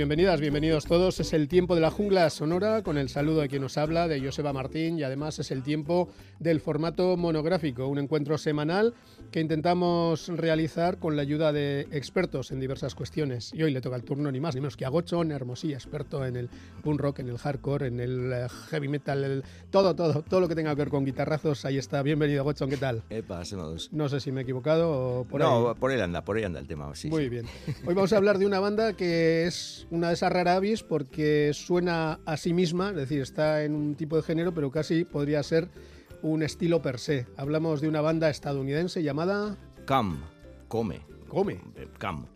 Bienvenidas, bienvenidos todos. Es el tiempo de la jungla sonora con el saludo de quien nos habla, de Joseba Martín, y además es el tiempo del formato monográfico, un encuentro semanal que intentamos realizar con la ayuda de expertos en diversas cuestiones. Y hoy le toca el turno ni más ni menos que a Gochon Hermosí, experto en el punk rock, en el hardcore, en el eh, heavy metal, el, todo, todo, todo lo que tenga que ver con guitarrazos. Ahí está. Bienvenido, Gochon, ¿qué tal? Epa, dos. No sé si me he equivocado o por no, ahí. por ahí anda, por ahí anda el tema. Sí, Muy sí. bien. Hoy vamos a hablar de una banda que es una de esas rara avis porque suena a sí misma, es decir, está en un tipo de género, pero casi podría ser un estilo per se. Hablamos de una banda estadounidense llamada Cam, come. Come. Eh, Cam.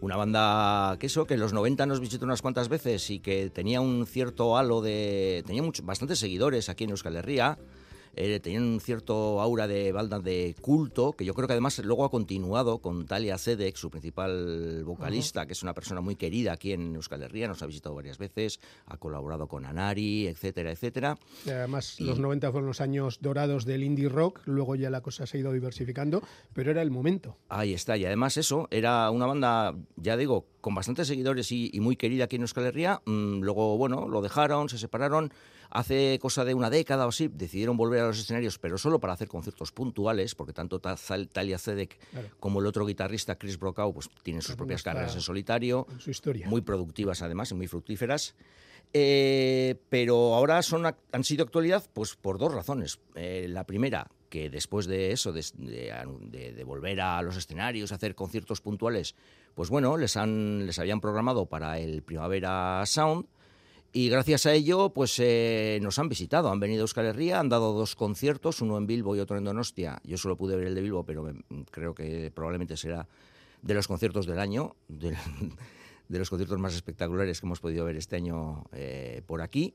Una banda que eso, que en los 90 nos visitó unas cuantas veces y que tenía un cierto halo de... Tenía mucho, bastantes seguidores aquí en Euskal Herria. Eh, tenían un cierto aura de banda de culto, que yo creo que además luego ha continuado con Talia Zedek, su principal vocalista, que es una persona muy querida aquí en Euskal Herria, nos ha visitado varias veces, ha colaborado con Anari, etcétera, etcétera. Y Además, Y- los 90 fueron los años dorados del indie rock, luego ya la cosa se ha ido diversificando, pero era el momento. Ahí está, y además eso, era una banda, ya digo, con bastantes seguidores y, y muy querida aquí en Euskal Herria. Mm, luego, bueno, lo dejaron, se separaron. Hace cosa de una década o así, decidieron volver a los escenarios, pero solo para hacer conciertos puntuales, porque tanto Talia Zedek Claro. como el otro guitarrista, Chris Brokaw, pues tienen sus propias carreras en solitario, En su historia. muy productivas además y muy fructíferas. Eh, pero ahora son, han sido actualidad pues por dos razones. Eh, la primera, que después de eso, de, de- de- de volver a los escenarios, a hacer conciertos puntuales, pues bueno, les, han, les habían programado para el Primavera Sound. Y gracias a ello, pues eh, nos han visitado, han venido a Euskal Herria, han dado dos conciertos, uno en Bilbo y otro en Donostia. Yo solo pude ver el de Bilbo, pero me- creo que probablemente será de los conciertos del año, del- de los conciertos más espectaculares que hemos podido ver este año eh, por aquí.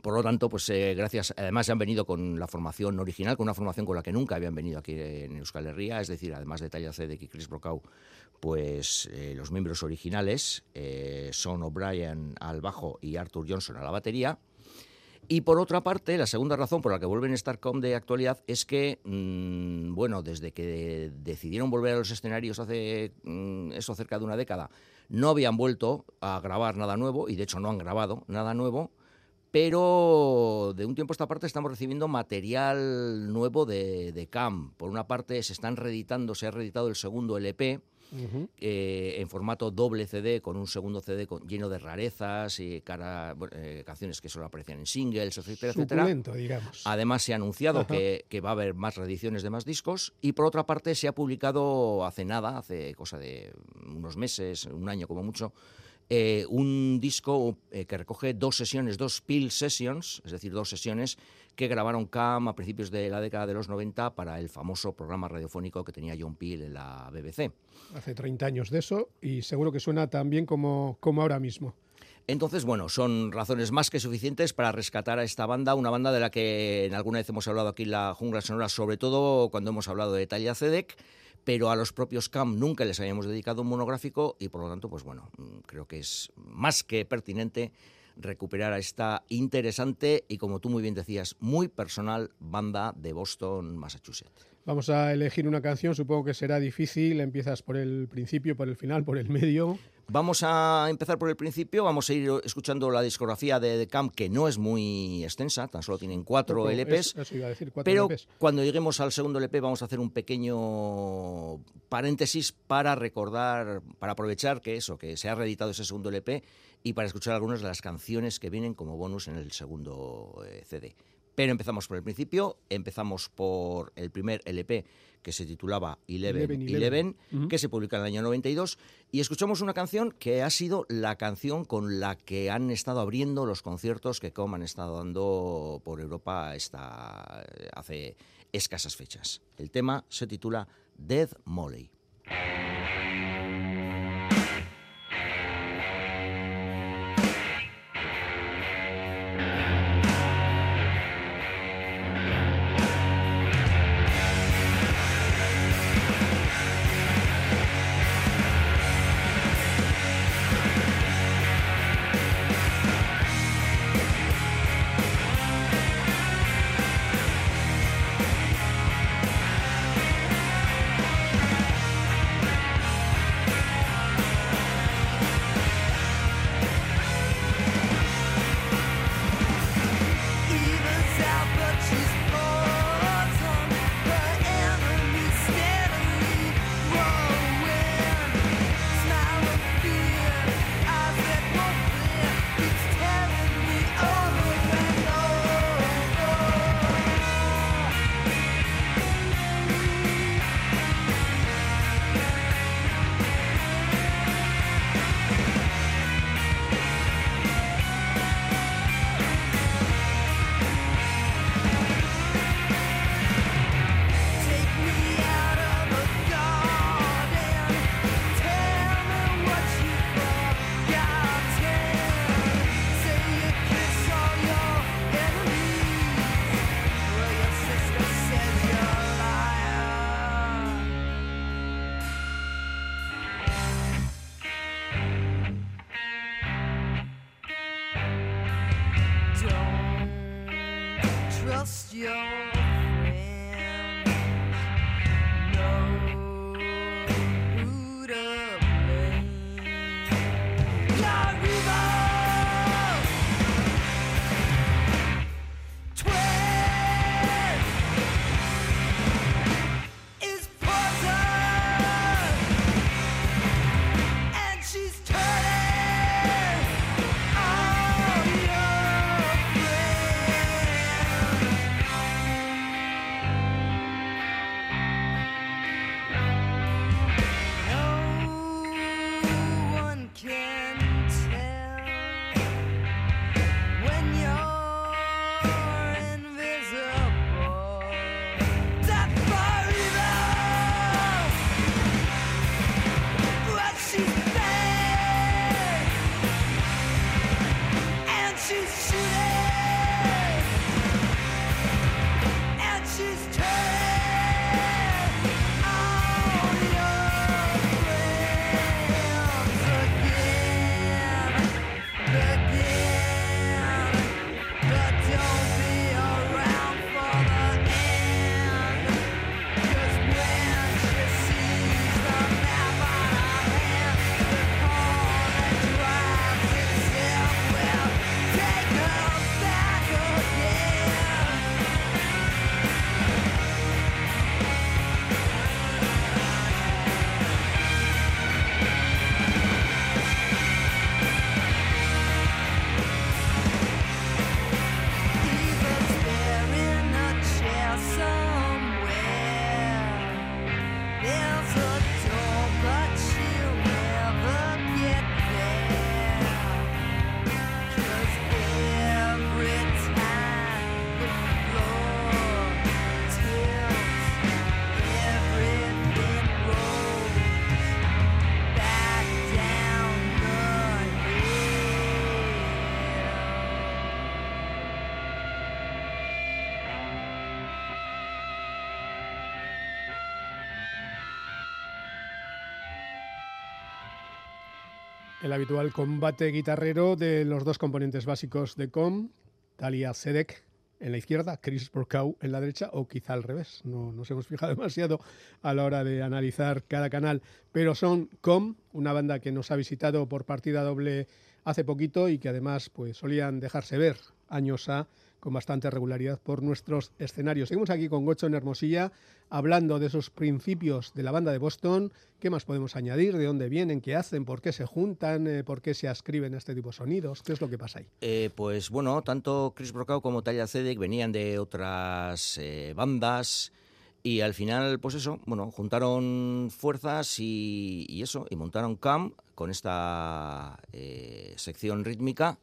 Por lo tanto, pues eh, gracias. Además, han venido con la formación original, con una formación con la que nunca habían venido aquí en Euskal Herria, es decir, además de Talla Zedek y Chris Brokaw, pues eh, los miembros originales eh, son O'Brien al bajo y Arthur Johnson a la batería. Y por otra parte, la segunda razón por la que vuelven Starcom de actualidad es que, mm, bueno, desde que decidieron volver a los escenarios hace mm, eso cerca de una década, no habían vuelto a grabar nada nuevo, y de hecho no han grabado nada nuevo, pero de un tiempo a esta parte estamos recibiendo material nuevo de, de CAM. Por una parte se están reeditando, se ha reeditado el segundo LP, Eh, en formato doble CD, con un segundo CD con- lleno de rarezas y cara, eh, canciones que solo aparecían en singles, etcétera, etcétera. Digamos. Además se ha anunciado que va a haber más reediciones de más discos y por otra parte se ha publicado hace nada, hace cosa de unos meses, un año como mucho, eh, un disco eh, que recoge dos sesiones, dos Peel Sessions, es decir, dos sesiones que grabaron Cam a principios de la década de los 90 para el famoso programa radiofónico que tenía John Peel en la BBC. Hace 30 años de eso y seguro que suena tan bien como, como ahora mismo. Entonces, bueno, son razones más que suficientes para rescatar a esta banda, una banda de la que en alguna vez hemos hablado aquí en la Jungla Sonora, sobre todo cuando hemos hablado de Talia Zedek, pero a los propios Cam nunca les habíamos dedicado un monográfico y por lo tanto, pues bueno, mm, creo que es más que pertinente recuperar a esta interesante y, como tú muy bien decías, muy personal banda de Boston, Massachusetts. Vamos a elegir una canción, supongo que será difícil. Empiezas por el principio, por el final, por el medio. Vamos a empezar por el principio, vamos a ir escuchando la discografía de The Camp, que no es muy extensa, tan solo tienen cuatro LPs. es- eso iba a decir, cuatro Pero LPs. cuando lleguemos al segundo LP vamos a hacer un pequeño paréntesis para recordar, para aprovechar que eso, que se ha reeditado ese segundo LP y para escuchar algunas de las canciones que vienen como bonus en el segundo eh, CD. Pero empezamos por el principio, empezamos por el primer LP que se titulaba Eleven Eleven, que se publica en el año 92 y escuchamos una canción que ha sido la canción con la que han estado abriendo los conciertos que Com han estado dando por Europa esta, hace escasas fechas. El tema se titula Dead Molly. El habitual combate guitarrero de los dos componentes básicos de Com, Talia Sedek en la izquierda, Chris Brokaw en la derecha, o quizá al revés. No nos hemos fijado demasiado a la hora de analizar cada canal, pero son Com, una banda que nos ha visitado por partida doble hace poquito y que además pues solían dejarse ver años a con bastante regularidad por nuestros escenarios. Seguimos aquí con Gocho en Hermosilla, hablando de esos principios de la banda de Boston. ¿Qué más podemos añadir? ¿De dónde vienen? ¿Qué hacen? ¿Por qué se juntan? Eh, ¿Por qué se ascriben este tipo de sonidos? ¿Qué es lo que pasa ahí? Eh, pues bueno, tanto Chris Brokaw como Talia Zedek venían de otras eh, bandas y al final, pues eso, bueno, juntaron fuerzas y, y eso, y montaron CAM con esta sección rítmica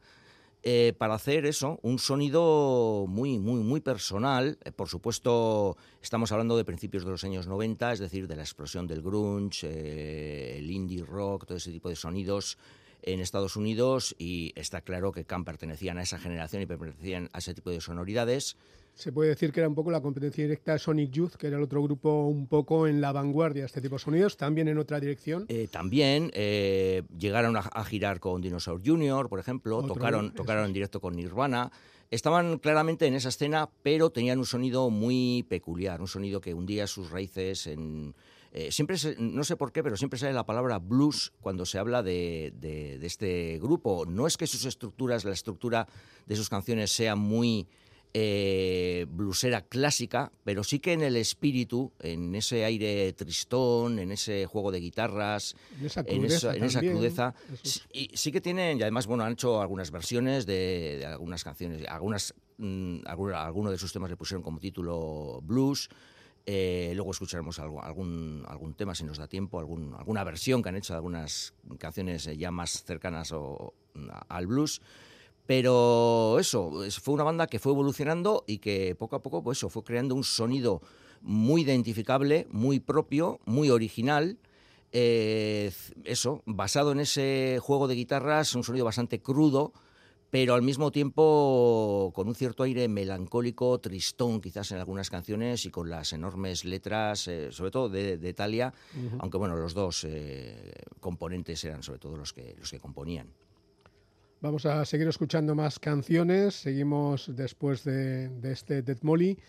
eh, para hacer eso, un sonido muy, muy, muy personal. Eh, por supuesto, estamos hablando de principios de los años 90, es decir, de la explosión del grunge, eh, el indie rock, todo ese tipo de sonidos en Estados Unidos y está claro que Camp pertenecían a esa generación y pertenecían a ese tipo de sonoridades. Se puede decir que era un poco la competencia directa de Sonic Youth, que era el otro grupo un poco en la vanguardia de este tipo de sonidos, también en otra dirección. Eh, también eh, llegaron a, girar con Dinosaur Jr., por ejemplo, tocaron, tocaron en directo con Nirvana. Estaban claramente en esa escena, pero tenían un sonido muy peculiar, un sonido que hundía sus raíces en, eh, siempre, no sé por qué, pero siempre sale la palabra blues cuando se habla de, de, este grupo. No es que sus estructuras, la estructura de sus canciones sea muy eh, blusera clásica, pero sí que en el espíritu, en ese aire tristón, en ese juego de guitarras, en esa crudeza, sí, sí, que tienen, y además bueno, han hecho algunas versiones de, algunas canciones, algunas, mm, algunos de sus temas le pusieron como título blues. Eh, luego escucharemos algún, algún tema, si nos da tiempo, algún, alguna versión que han hecho de algunas canciones eh, ya más cercanas al blues. Pero eso, fue una banda que fue evolucionando y que poco a poco pues eso, fue creando un sonido muy identificable, muy propio, muy original. Eh, eso, basado en ese juego de guitarras, un sonido bastante crudo, pero al mismo tiempo con un cierto aire melancólico, tristón quizás en algunas canciones y con las enormes letras, eh, sobre todo de, de Italia, aunque bueno, los dos eh, componentes eran sobre todo los que, los que componían. Vamos a seguir escuchando más canciones, seguimos después de, este Dead Molly.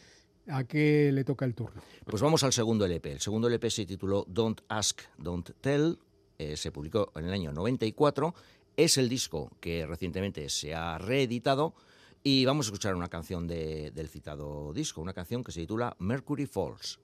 ¿A qué le toca el turno? Pues vamos al segundo LP. El segundo LP se tituló Don't Ask, Don't Tell. Eh, se publicó en el año 94 es el disco que recientemente se ha reeditado y vamos a escuchar una canción del citado disco, una canción que se titula Mercury Falls.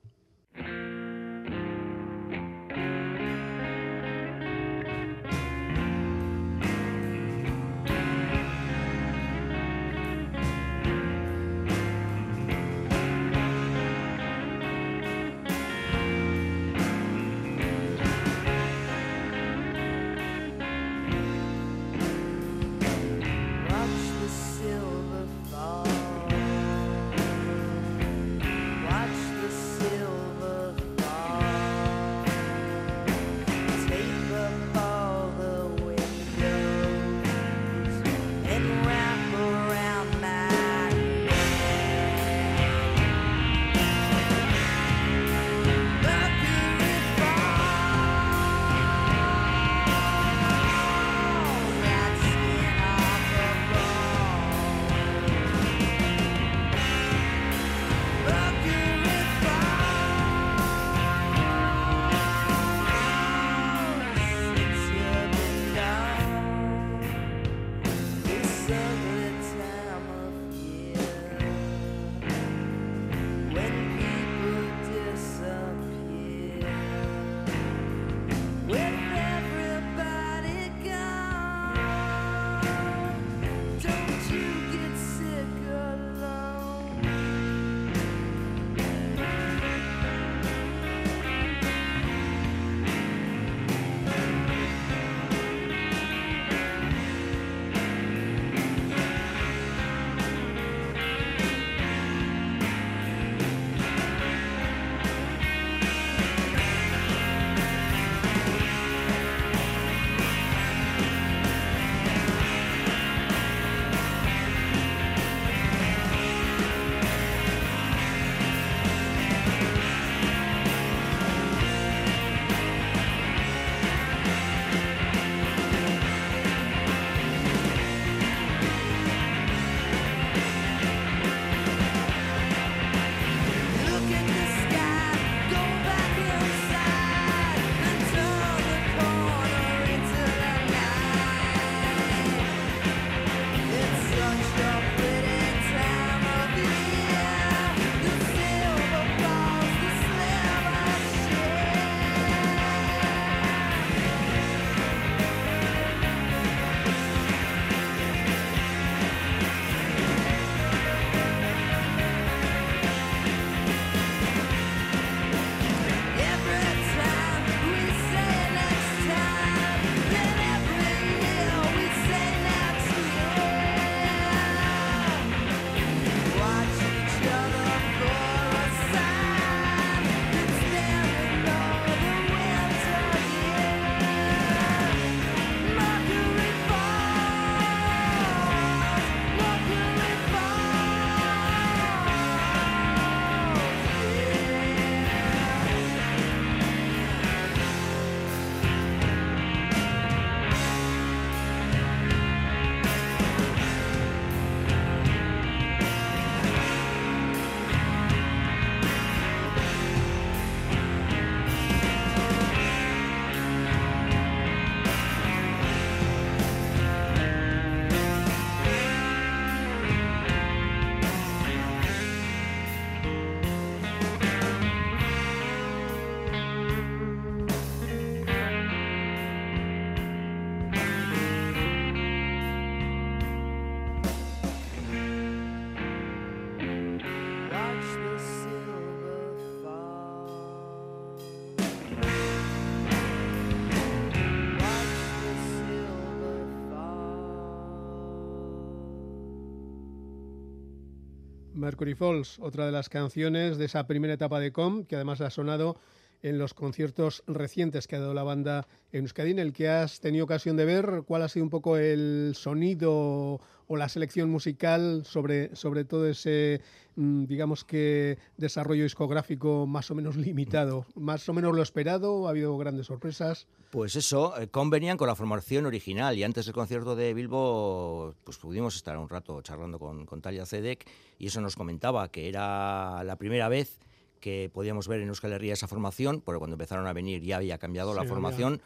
Mercury Falls, otra de las canciones de esa primera etapa de Com, que además ha sonado en los conciertos recientes que ha dado la banda en Euskadi, en el que has tenido ocasión de ver cuál ha sido un poco el sonido o la selección musical sobre, sobre todo ese, mm, digamos que, desarrollo discográfico más o menos limitado. Más o menos lo esperado, ha habido grandes sorpresas. Pues eso, eh, convenían con la formación original y antes del concierto de Bilbo pues pudimos estar un rato charlando con, con Talia Zedek y eso nos comentaba que era la primera vez que podíamos ver en Euskal Herria esa formación, porque cuando empezaron a venir ya había cambiado la formación.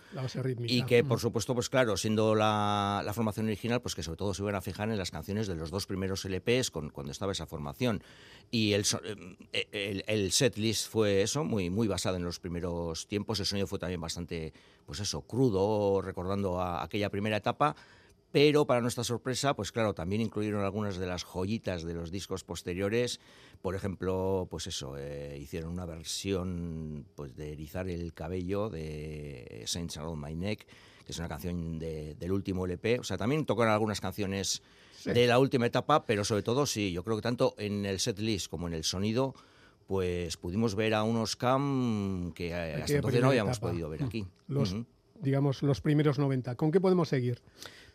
y que, por supuesto, pues claro, siendo la, formación original, pues que sobre todo se iban a fijar en las canciones de los dos primeros LPs con, cuando estaba esa formación. Y el, eh, el, el set list fue eso, muy, muy basado en los primeros tiempos. El sonido fue también bastante, pues eso, crudo, recordando a aquella primera etapa pero para nuestra sorpresa, pues claro, también incluyeron algunas de las joyitas de los discos posteriores. Por ejemplo, pues eso, eh, hicieron una versión pues, de Erizar el cabello de Saints Around My Neck, que es una canción del último LP. O sea, también tocaron algunas canciones de la última etapa, pero sobre todo, sí, yo creo que tanto en el set list como en el sonido, pues pudimos ver a unos cam que eh, hasta entonces no habíamos podido ver aquí. Los, digamos, los primeros 90. ¿Con qué podemos seguir?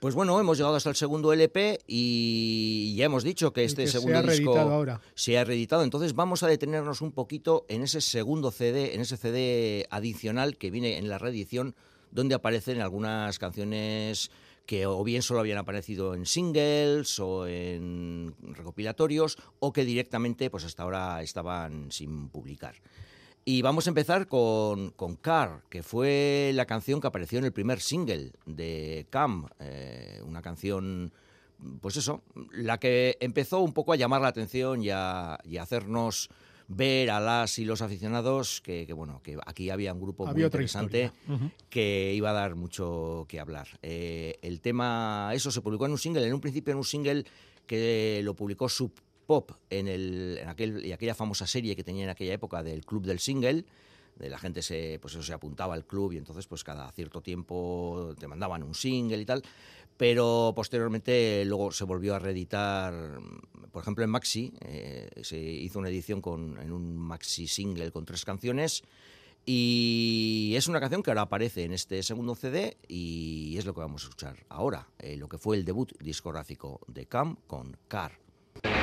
Pues bueno, hemos llegado hasta el segundo LP y ya hemos dicho que este segundo se ha disco ahora. se ha reeditado. Entonces vamos a detenernos un poquito en ese segundo CD, en ese CD adicional que viene en la reedición, donde aparecen algunas canciones que o bien solo habían aparecido en singles o en recopilatorios o que directamente pues hasta ahora estaban sin publicar. Y vamos a empezar con, con Car, que fue la canción que apareció en el primer single de Cam, eh, una canción, pues eso, la que empezó un poco a llamar la atención y a, hacernos ver a las y los aficionados que, bueno que aquí había un grupo muy interesante que iba a dar mucho que hablar. Eh, el tema, eso se publicó en un single, en un principio en un single que lo publicó Sub pop en, aquella famosa serie que tenía en aquella época del Club del Single, la gente se, pues se apuntaba al club y entonces pues cada cierto tiempo te mandaban un single y tal, pero posteriormente luego se volvió a reeditar, por ejemplo en Maxi, eh, se hizo una edición con, en un Maxi single con tres canciones y es una canción que ahora aparece en este segundo CD y es lo que vamos a escuchar ahora, eh, lo que fue el debut discográfico de Cam con Car.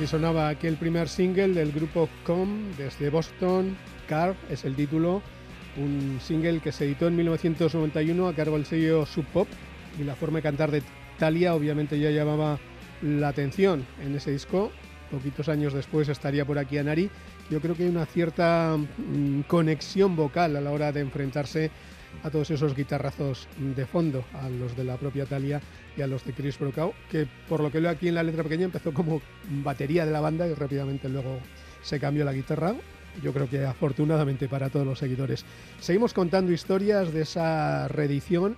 Así sonaba aquel primer single del grupo Com desde Boston. Car es el título, un single que se editó en 1991 a cargo del sello Sub Pop y la forma de cantar de Talia obviamente ya llamaba la atención en ese disco. Poquitos años después estaría por aquí Anari. Yo creo que hay una cierta mm, conexión vocal a la hora de enfrentarse a todos esos guitarrazos de fondo, a los de la propia Talia y a los de Chris Brokaw, que por lo que leo aquí en la letra pequeña empezó como batería de la banda y rápidamente luego se cambió la guitarra. Yo creo que afortunadamente para todos los seguidores. Seguimos contando historias de esa reedición.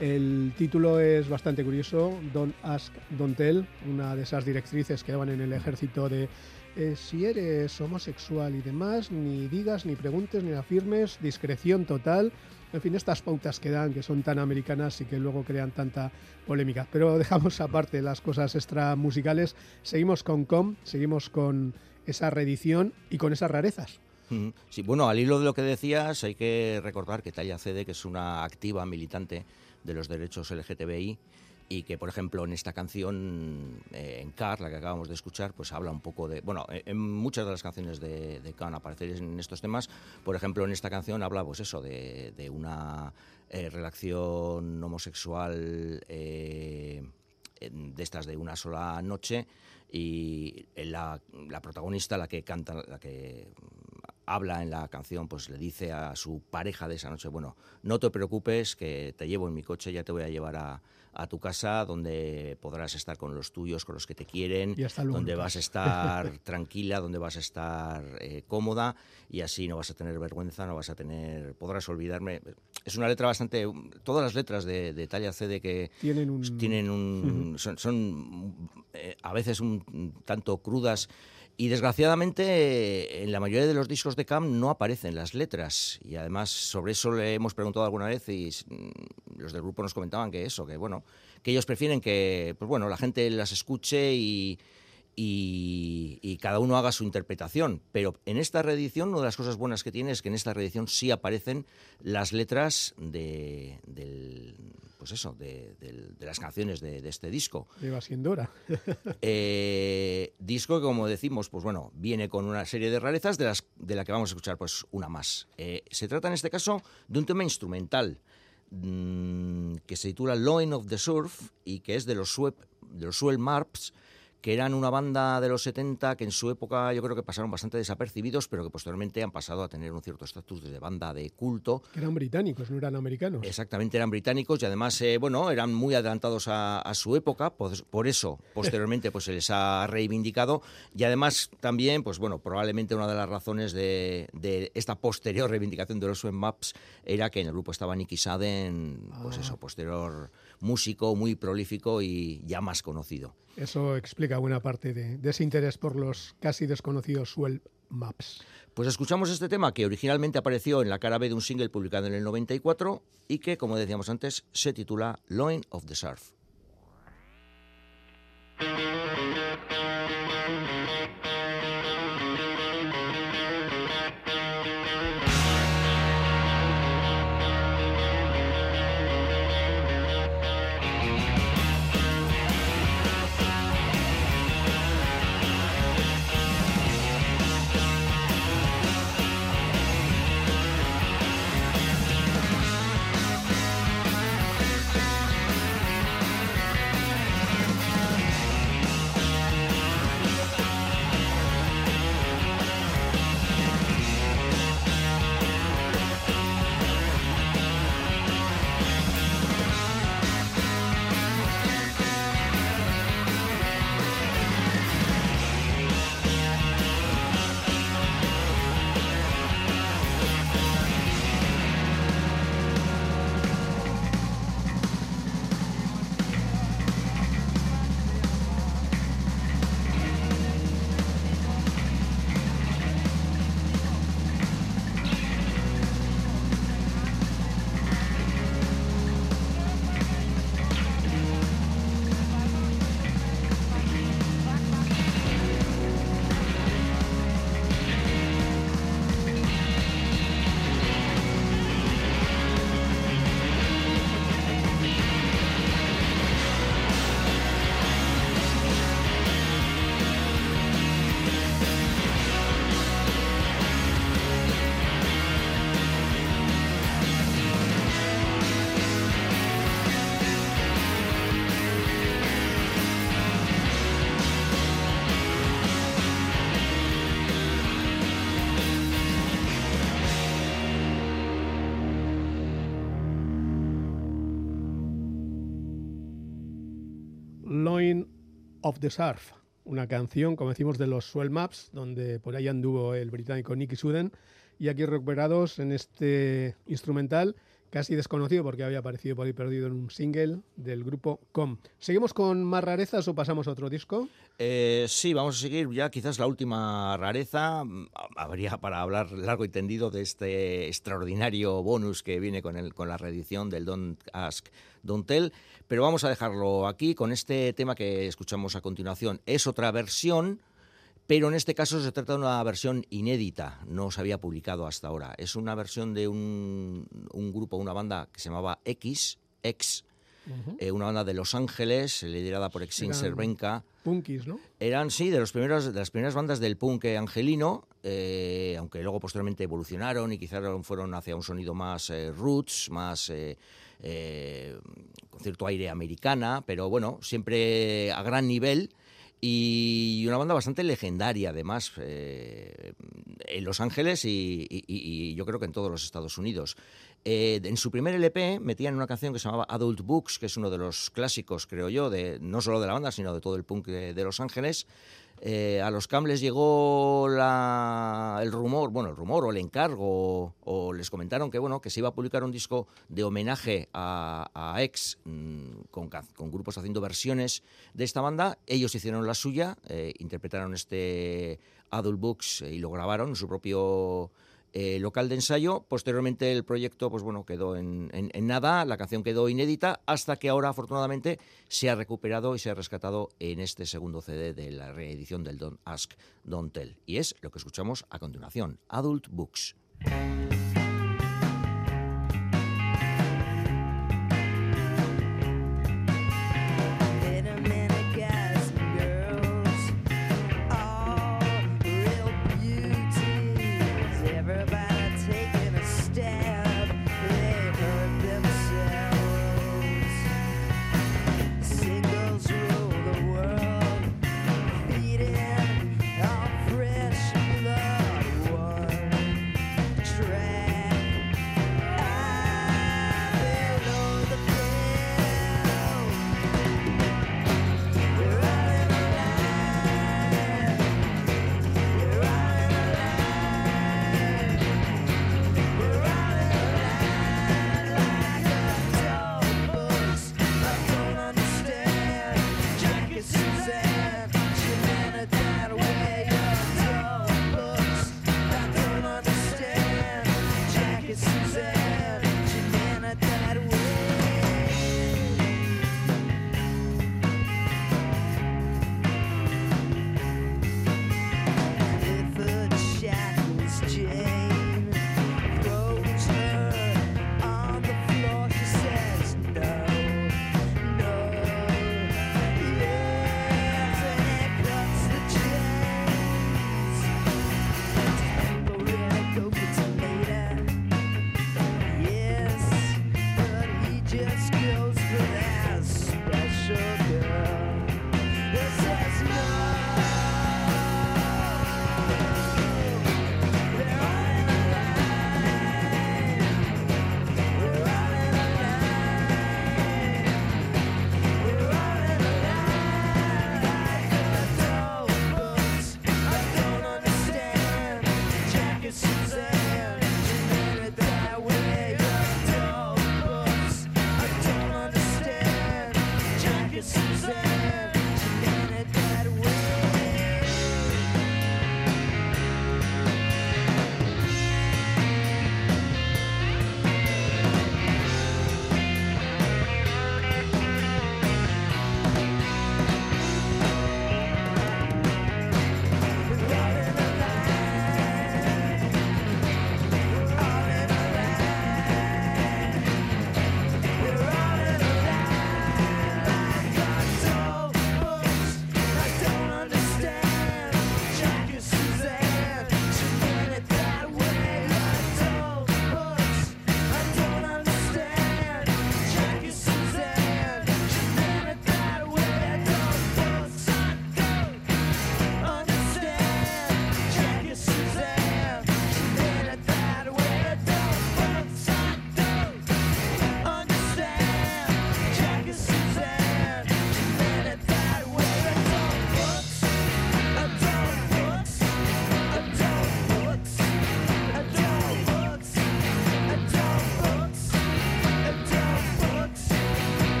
El título es bastante curioso, Don't Ask, Don't Tell, una de esas directrices que daban en el ejército de eh, si eres homosexual y demás, ni digas, ni preguntes, ni afirmes, discreción total. En fin, estas pautas que dan, que son tan americanas y que luego crean tanta polémica. Pero dejamos aparte las cosas extra musicales. Seguimos con Com, seguimos con esa reedición y con esas rarezas. Sí, bueno, al hilo de lo que decías, hay que recordar que Talla Cede, que es una activa militante de los derechos LGTBI, y que por ejemplo en esta canción eh, en Car la que acabamos de escuchar pues habla un poco de bueno en muchas de las canciones de, de Khan aparecer en estos temas por ejemplo en esta canción habla pues eso de, una eh, relación homosexual eh, de estas de una sola noche y la, la protagonista la que canta la que habla en la canción, pues le dice a su pareja de esa noche, bueno, no te preocupes, que te llevo en mi coche, ya te voy a llevar a, a tu casa donde podrás estar con los tuyos, con los que te quieren, donde vas a estar tranquila, donde vas a estar eh, cómoda y así no vas a tener vergüenza, no vas a tener, podrás olvidarme. Es una letra bastante, todas las letras de, de Talla CD que tienen un, tienen un son, eh, a veces un tanto crudas y desgraciadamente en la mayoría de los discos de Cam no aparecen las letras. Y además sobre eso le hemos preguntado alguna vez y mm, los del grupo nos comentaban que eso, que bueno, que ellos prefieren que pues bueno, la gente las escuche y, y, cada uno haga su interpretación. Pero en esta reedición, una de las cosas buenas que tiene es que en esta reedición sí aparecen las letras de, del, pues eso, de, las canciones de, este disco. Lleva siendo hora. Eh, disco que, como decimos, pues bueno, viene con una serie de rarezas de las de la que vamos a escuchar pues una más. Eh, se trata en este caso de un tema instrumental mm, que se titula Line of the Surf y que es de los, de los Swell Marps que eran una banda de los 70 que en su época yo creo que pasaron bastante desapercibidos, pero que posteriormente han pasado a tener un cierto estatus de banda de culto. Que eran británicos, no eran americanos. Exactamente, eran británicos y además, eh, bueno, eran muy adelantados a, su época, por, eso posteriormente pues se les ha reivindicado y además también, pues bueno, probablemente una de las razones de, esta posterior reivindicación de los Maps era que en el grupo estaba Nicky Saden, pues ah. eso, posterior músico muy prolífico y ya más conocido. Eso explica buena parte de, ese interés por los casi desconocidos Swell Maps. Pues escuchamos este tema que originalmente apareció en la cara B de un single publicado en el 94 y que, como decíamos antes, se titula Loin of the Surf. Of the Surf, una canción, como decimos, de los Swell Maps, donde por ahí anduvo el británico Nicky Suden, y aquí recuperados en este instrumental casi desconocido porque había aparecido por ahí perdido en un single del grupo Com. ¿Seguimos con más rarezas o pasamos a otro disco? Eh, sí, vamos a seguir ya quizás la última rareza. Mm, habría para hablar largo y tendido de este extraordinario bonus que viene con, el, con la reedición del Don't Ask, Don't Tell, pero vamos a dejarlo aquí con este tema que escuchamos a continuación. Es otra versión pero en este caso se trata de una versión inédita, no se había publicado hasta ahora. Es una versión de un, grupo, una banda que se llamaba X, X, eh, una banda de Los Ángeles, liderada por Exin Cervenka. Punkis, ¿no? Eran, sí, de, los primeros, de las primeras bandas del punk angelino, eh, aunque luego posteriormente evolucionaron y quizás fueron hacia un sonido más eh, roots, más con cierto aire americana, pero bueno, siempre a gran nivel y una banda bastante legendaria además eh, en Los Ángeles y, yo creo que en todos los Estados Unidos. Eh, en su primer LP metían una canción que se llamaba Adult Books, que es uno de los clásicos, creo yo, de, no solo de la banda, sino de todo el punk de Los Ángeles. Eh, a los Cambles llegó el rumor, bueno, el rumor o el encargo, o, les comentaron que, bueno, que se iba a publicar un disco de homenaje a, a Ex, mm, con, grupos haciendo versiones de esta banda. Ellos hicieron la suya, eh, interpretaron este Adult Books y lo grabaron en su propio eh, local de ensayo. Posteriormente el proyecto pues bueno, quedó en, nada, la canción quedó inédita, hasta que ahora afortunadamente se ha recuperado y se ha rescatado en este segundo CD de la reedición del Don't Ask, Don't Tell. Y es lo que escuchamos a continuación, Adult Books. that humanitarian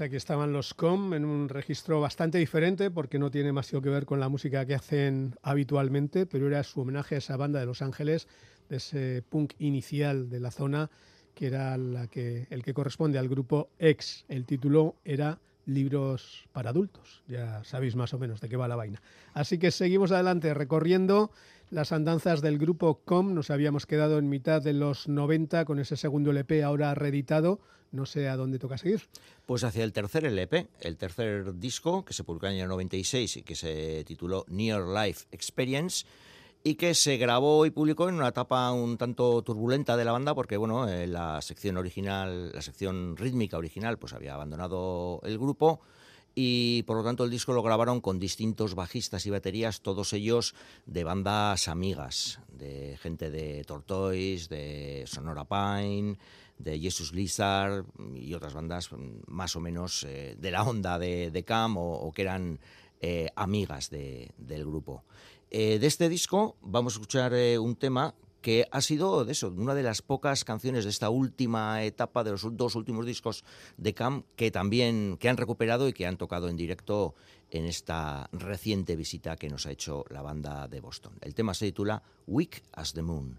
Pues aquí estaban los Com en un registro bastante diferente porque no tiene más que ver con la música que hacen habitualmente, pero era su homenaje a esa banda de Los Ángeles, de ese punk inicial de la zona, que era la que, el que corresponde al grupo X. El título era Libros para adultos. Ya sabéis más o menos de qué va la vaina. Así que seguimos adelante recorriendo las andanzas del grupo Com. Nos habíamos quedado en mitad de los 90 con ese segundo LP ahora reeditado no sé a dónde toca seguir. Pues hacia el tercer LP, el tercer disco que se publicó en el 96 y que se tituló Near Life Experience y que se grabó y publicó en una etapa un tanto turbulenta de la banda porque bueno, eh, la sección original, la sección rítmica original pues había abandonado el grupo y por lo tanto el disco lo grabaron con distintos bajistas y baterías, todos ellos de bandas amigas, de gente de Tortoise, de Sonora Pine, de Jesus Lizard y otras bandas más o menos eh, de la onda de, Cam o, que eran eh, amigas del grupo. Eh, de este disco vamos a escuchar un tema que ha sido de eso, una de las pocas canciones de esta última etapa de los dos últimos discos de Cam que también que han recuperado y que han tocado en directo en esta reciente visita que nos ha hecho la banda de Boston. El tema se titula Weak as the Moon.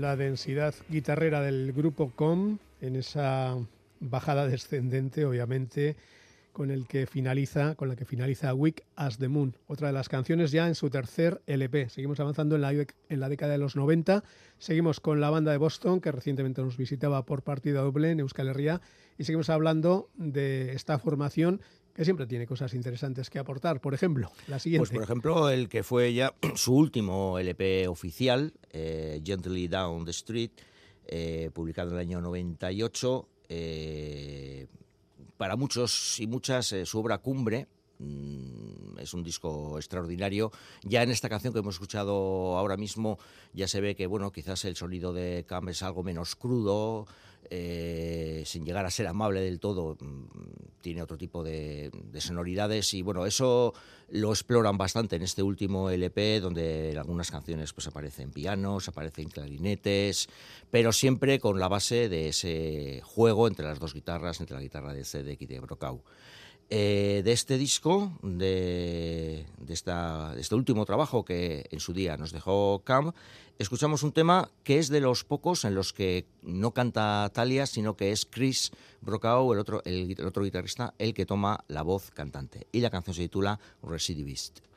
La densidad guitarrera del grupo Com en esa bajada descendente, obviamente, con el que finaliza, con la que finaliza Week as the Moon, otra de las canciones ya en su tercer LP. Seguimos avanzando en la, en la década de los 90, seguimos con la banda de Boston que recientemente nos visitaba por partida doble en Euskal Herria y seguimos hablando de esta formación que siempre tiene cosas interesantes que aportar. Por ejemplo, la siguiente. Pues por ejemplo, el que fue ya su último LP oficial, eh, Gently Down the Street, eh, publicado en el año 98. Eh, para muchos y muchas su obra cumbre, es un disco extraordinario. Ya en esta canción que hemos escuchado ahora mismo ya se ve que bueno, quizás el sonido de Cam es algo menos crudo, eh, sin llegar a ser amable del todo, mm, tiene otro tipo de, sonoridades y bueno, eso lo exploran bastante en este último LP, donde en algunas canciones pues aparecen pianos, aparecen clarinetes, pero siempre con la base de ese juego entre las dos guitarras, entre la guitarra de Zedek y de Brockau. Eh, de este disco, de, esta, de, este último trabajo que en su día nos dejó Cam, escuchamos un tema que es de los pocos en los que no canta Talia, sino que es Chris Brokaw, el otro, el, otro guitarrista, el que toma la voz cantante. Y la canción se titula Recidivist.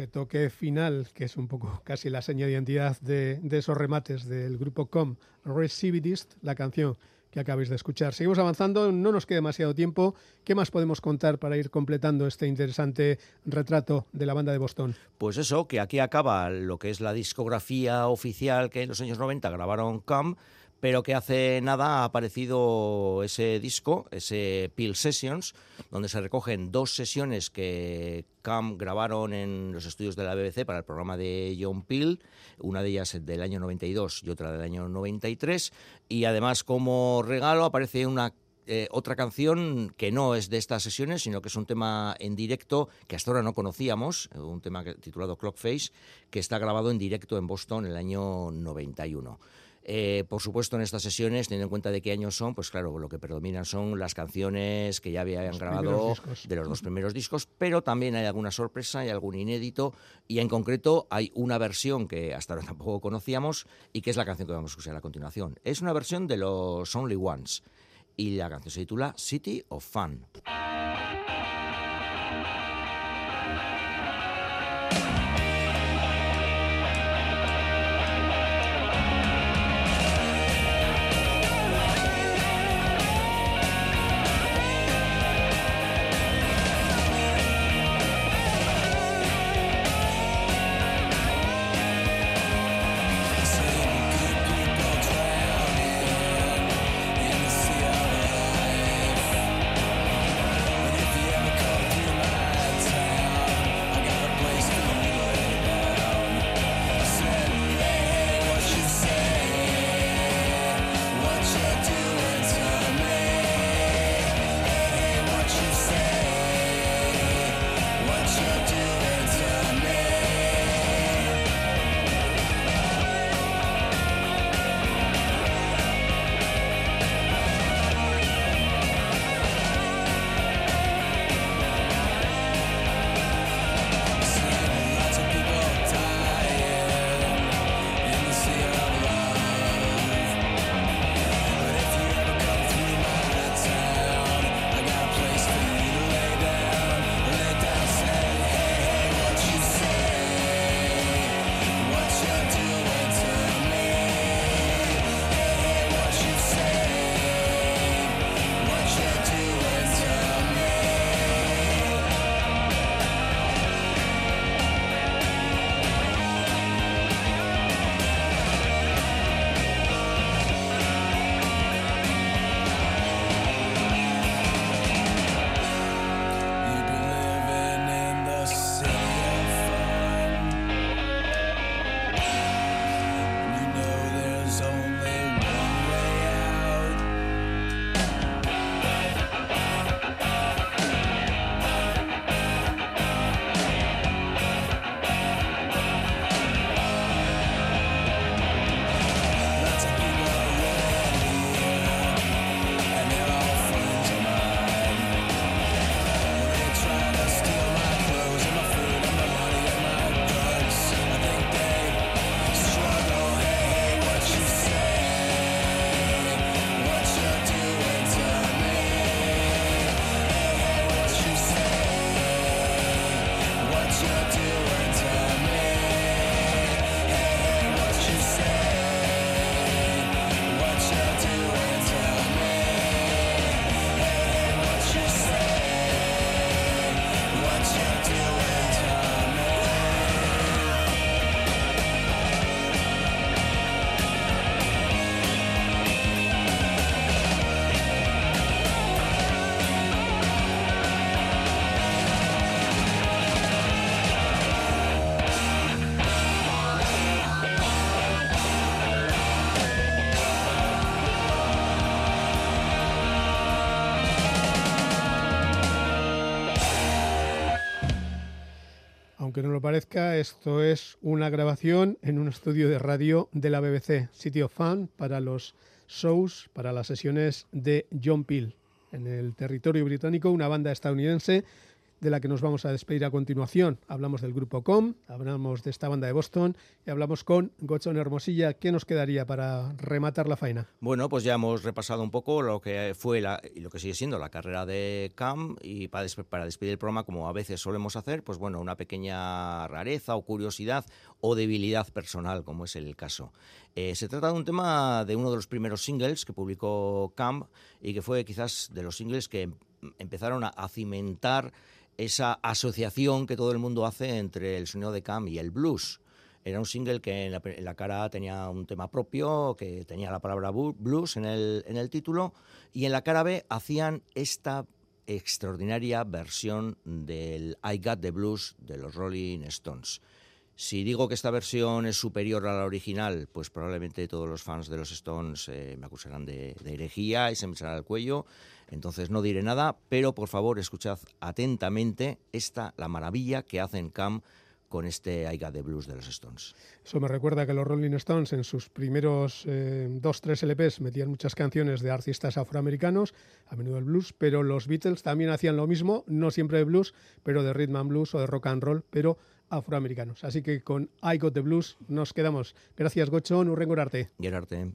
Ese toque final, que es un poco casi la seña de identidad de, esos remates del grupo Com, Recividist, la canción que acabáis de escuchar. Seguimos avanzando, no nos queda demasiado tiempo. ¿Qué más podemos contar para ir completando este interesante retrato de la banda de Boston? Pues eso, que aquí acaba lo que es la discografía oficial que en los años 90 grabaron Com pero que hace nada ha aparecido ese disco, ese Peel Sessions, donde se recogen dos sesiones que Cam grabaron en los estudios de la BBC para el programa de John Peel, una de ellas del año 92 y otra del año 93, y además como regalo aparece una eh, otra canción que no es de estas sesiones, sino que es un tema en directo que hasta ahora no conocíamos, un tema titulado Clockface, que está grabado en directo en Boston en el año 91. Eh, por supuesto, en estas sesiones, teniendo en cuenta de qué años son, pues claro, lo que predominan son las canciones que ya habían grabado de los dos primeros discos, pero también hay alguna sorpresa, hay algún inédito, y en concreto hay una versión que hasta ahora tampoco conocíamos y que es la canción que vamos a escuchar a continuación. Es una versión de los Only Ones y la canción se titula City of Fun. Parezca, esto es una grabación en un estudio de radio de la BBC, City of Fun, para los shows, para las sesiones de John Peel. En el territorio británico, una banda estadounidense de la que nos vamos a despedir a continuación. Hablamos del grupo Com, hablamos de esta banda de Boston y hablamos con Gochón Hermosilla. ¿Qué nos quedaría para rematar la faena? Bueno, pues ya hemos repasado un poco lo que fue la, y lo que sigue siendo la carrera de Cam y para, para despedir el programa, como a veces solemos hacer, pues bueno, una pequeña rareza o curiosidad o debilidad personal, como es el caso. Eh, se trata de un tema de uno de los primeros singles que publicó Cam y que fue quizás de los singles que empezaron a, cimentar esa asociación que todo el mundo hace entre el sonido de Cam y el blues. Era un single que en la, cara tenía un tema propio, que tenía la palabra blues en el, en el título, y en la cara B hacían esta extraordinaria versión del I Got the Blues de los Rolling Stones. Si digo que esta versión es superior a la original, pues probablemente todos los fans de los Stones eh, me acusarán de, herejía y se me echarán al cuello. Entonces no diré nada, pero por favor escuchad atentamente esta, la maravilla que hacen Cam con este I Got the Blues de los Stones. Eso me recuerda que los Rolling Stones en sus primeros eh, dos, tres LPs metían muchas canciones de artistas afroamericanos, a menudo el blues, pero los Beatles también hacían lo mismo, no siempre de blues, pero de rhythm and blues o de rock and roll, pero afroamericanos. Así que con I Got the Blues nos quedamos. Gracias, Gocho. Urrengo arte. arte.